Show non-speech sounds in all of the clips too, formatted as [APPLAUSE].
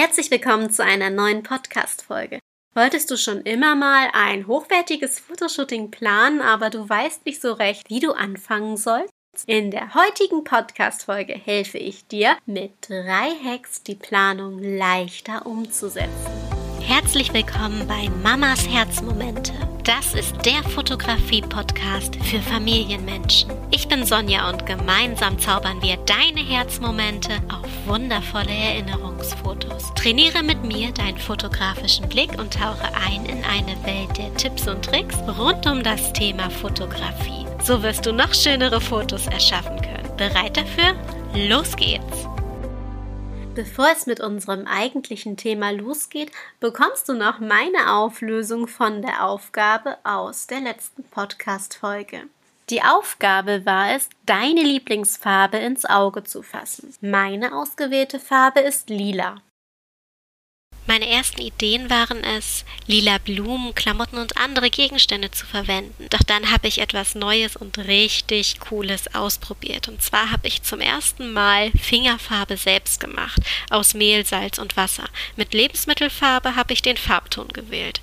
Herzlich willkommen zu einer neuen Podcast-Folge. Wolltest du schon immer mal ein hochwertiges Fotoshooting planen, aber du weißt nicht so recht, wie du anfangen sollst? In der heutigen Podcast-Folge helfe ich dir, mit drei Hacks die Planung leichter umzusetzen. Herzlich willkommen bei Mamas Herzmomente. Das ist der Fotografie-Podcast für Familienmenschen. Ich bin Sonja und gemeinsam zaubern wir deine Herzmomente auf wundervolle Erinnerungsfotos. Trainiere mit mir deinen fotografischen Blick und tauche ein in eine Welt der Tipps und Tricks rund um das Thema Fotografie. So wirst du noch schönere Fotos erschaffen können. Bereit dafür? Los geht's! Bevor es mit unserem eigentlichen Thema losgeht, bekommst du noch meine Auflösung von der Aufgabe aus der letzten Podcast-Folge. Die Aufgabe war es, deine Lieblingsfarbe ins Auge zu fassen. Meine ausgewählte Farbe ist lila. Meine ersten Ideen waren es, lila Blumen, Klamotten und andere Gegenstände zu verwenden. Doch dann habe ich etwas Neues und richtig Cooles ausprobiert. Und zwar habe ich zum ersten Mal Fingerfarbe selbst gemacht, aus Mehl, Salz und Wasser. Mit Lebensmittelfarbe habe ich den Farbton gewählt.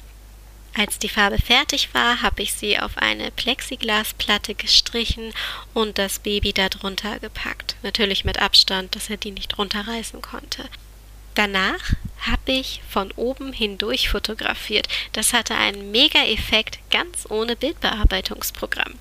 Als die Farbe fertig war, habe ich sie auf eine Plexiglasplatte gestrichen und das Baby darunter gepackt. Natürlich mit Abstand, dass er die nicht runterreißen konnte. Danach habe ich von oben hindurch fotografiert. Das hatte einen Mega-Effekt ganz ohne Bildbearbeitungsprogramm.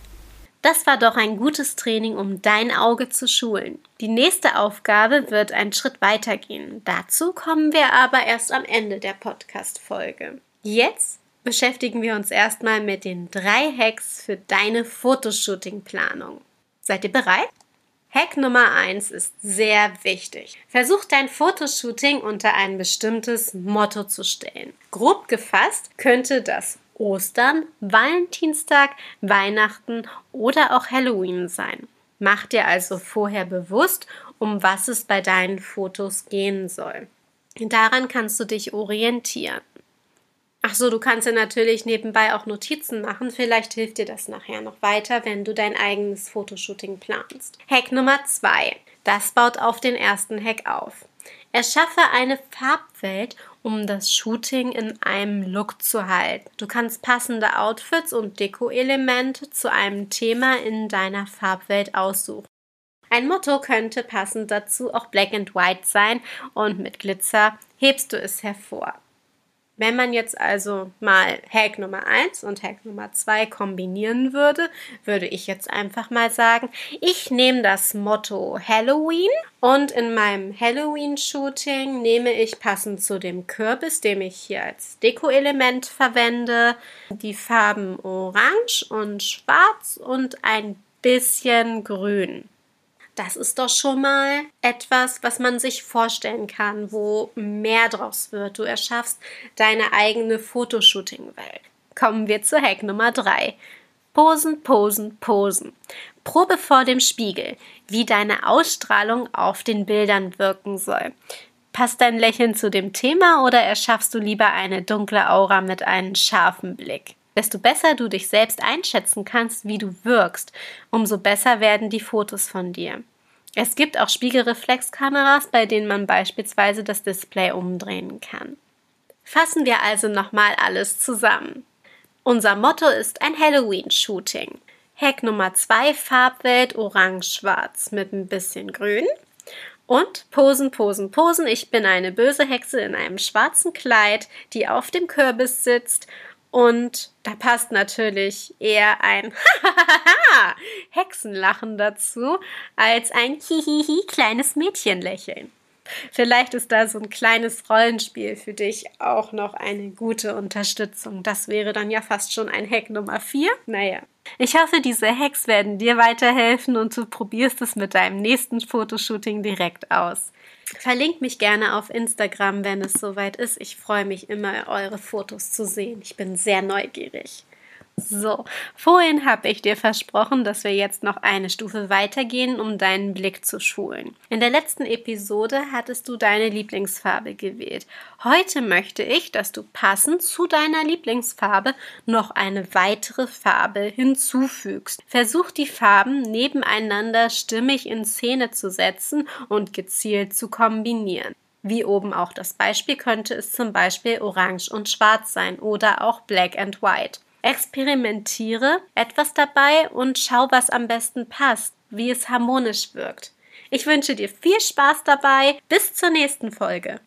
Das war doch ein gutes Training, um dein Auge zu schulen. Die nächste Aufgabe wird einen Schritt weitergehen. Dazu kommen wir aber erst am Ende der Podcast-Folge. Jetzt beschäftigen wir uns erstmal mit den drei Hacks für deine Fotoshooting-Planung. Seid ihr bereit? Hack Nummer 1 ist sehr wichtig. Versuch dein Fotoshooting unter ein bestimmtes Motto zu stellen. Grob gefasst könnte das Ostern, Valentinstag, Weihnachten oder auch Halloween sein. Mach dir also vorher bewusst, um was es bei deinen Fotos gehen soll. Daran kannst du dich orientieren. Ach so, du kannst ja natürlich nebenbei auch Notizen machen. Vielleicht hilft dir das nachher noch weiter, wenn du dein eigenes Fotoshooting planst. Hack Nummer zwei. Das baut auf den ersten Hack auf. Erschaffe eine Farbwelt, um das Shooting in einem Look zu halten. Du kannst passende Outfits und Deko-Elemente zu einem Thema in deiner Farbwelt aussuchen. Ein Motto könnte passend dazu auch Black and White sein und mit Glitzer hebst du es hervor. Wenn man jetzt also mal Hack Nummer 1 und Hack Nummer 2 kombinieren würde, würde ich jetzt einfach mal sagen, ich nehme das Motto Halloween und in meinem Halloween-Shooting nehme ich passend zu dem Kürbis, den ich hier als Deko-Element verwende, die Farben Orange und Schwarz und ein bisschen Grün. Das ist doch schon mal etwas, was man sich vorstellen kann, wo mehr draus wird. Du erschaffst deine eigene Fotoshooting-Welt. Kommen wir zu Hack Nummer 3. Posen, posen, posen. Probe vor dem Spiegel, wie deine Ausstrahlung auf den Bildern wirken soll. Passt dein Lächeln zu dem Thema oder erschaffst du lieber eine dunkle Aura mit einem scharfen Blick? Desto besser du dich selbst einschätzen kannst, wie du wirkst, umso besser werden die Fotos von dir. Es gibt auch Spiegelreflexkameras, bei denen man beispielsweise das Display umdrehen kann. Fassen wir also nochmal alles zusammen. Unser Motto ist ein Halloween-Shooting. Hack Nummer 2 Farbwelt orange-schwarz mit ein bisschen grün. Und Posen, Posen, Posen. Ich bin eine böse Hexe in einem schwarzen Kleid, die auf dem Kürbis sitzt und da passt natürlich eher ein [LAUGHS] Hexenlachen dazu als ein Hihihi [LAUGHS] kleines Mädchenlächeln. Vielleicht ist da so ein kleines Rollenspiel für dich auch noch eine gute Unterstützung. Das wäre dann ja fast schon ein Hack Nummer 4. Naja. Ich hoffe, diese Hacks werden dir weiterhelfen und du probierst es mit deinem nächsten Fotoshooting direkt aus. Verlinkt mich gerne auf Instagram, wenn es soweit ist. Ich freue mich immer, eure Fotos zu sehen. Ich bin sehr neugierig. So, vorhin habe ich dir versprochen, dass wir jetzt noch eine Stufe weitergehen, um deinen Blick zu schulen. In der letzten Episode hattest du deine Lieblingsfarbe gewählt. Heute möchte ich, dass du passend zu deiner Lieblingsfarbe noch eine weitere Farbe hinzufügst. Versuch die Farben nebeneinander stimmig in Szene zu setzen und gezielt zu kombinieren. Wie oben auch das Beispiel könnte es zum Beispiel orange und schwarz sein oder auch black and white. Experimentiere etwas dabei und schau, was am besten passt, wie es harmonisch wirkt. Ich wünsche dir viel Spaß dabei. Bis zur nächsten Folge.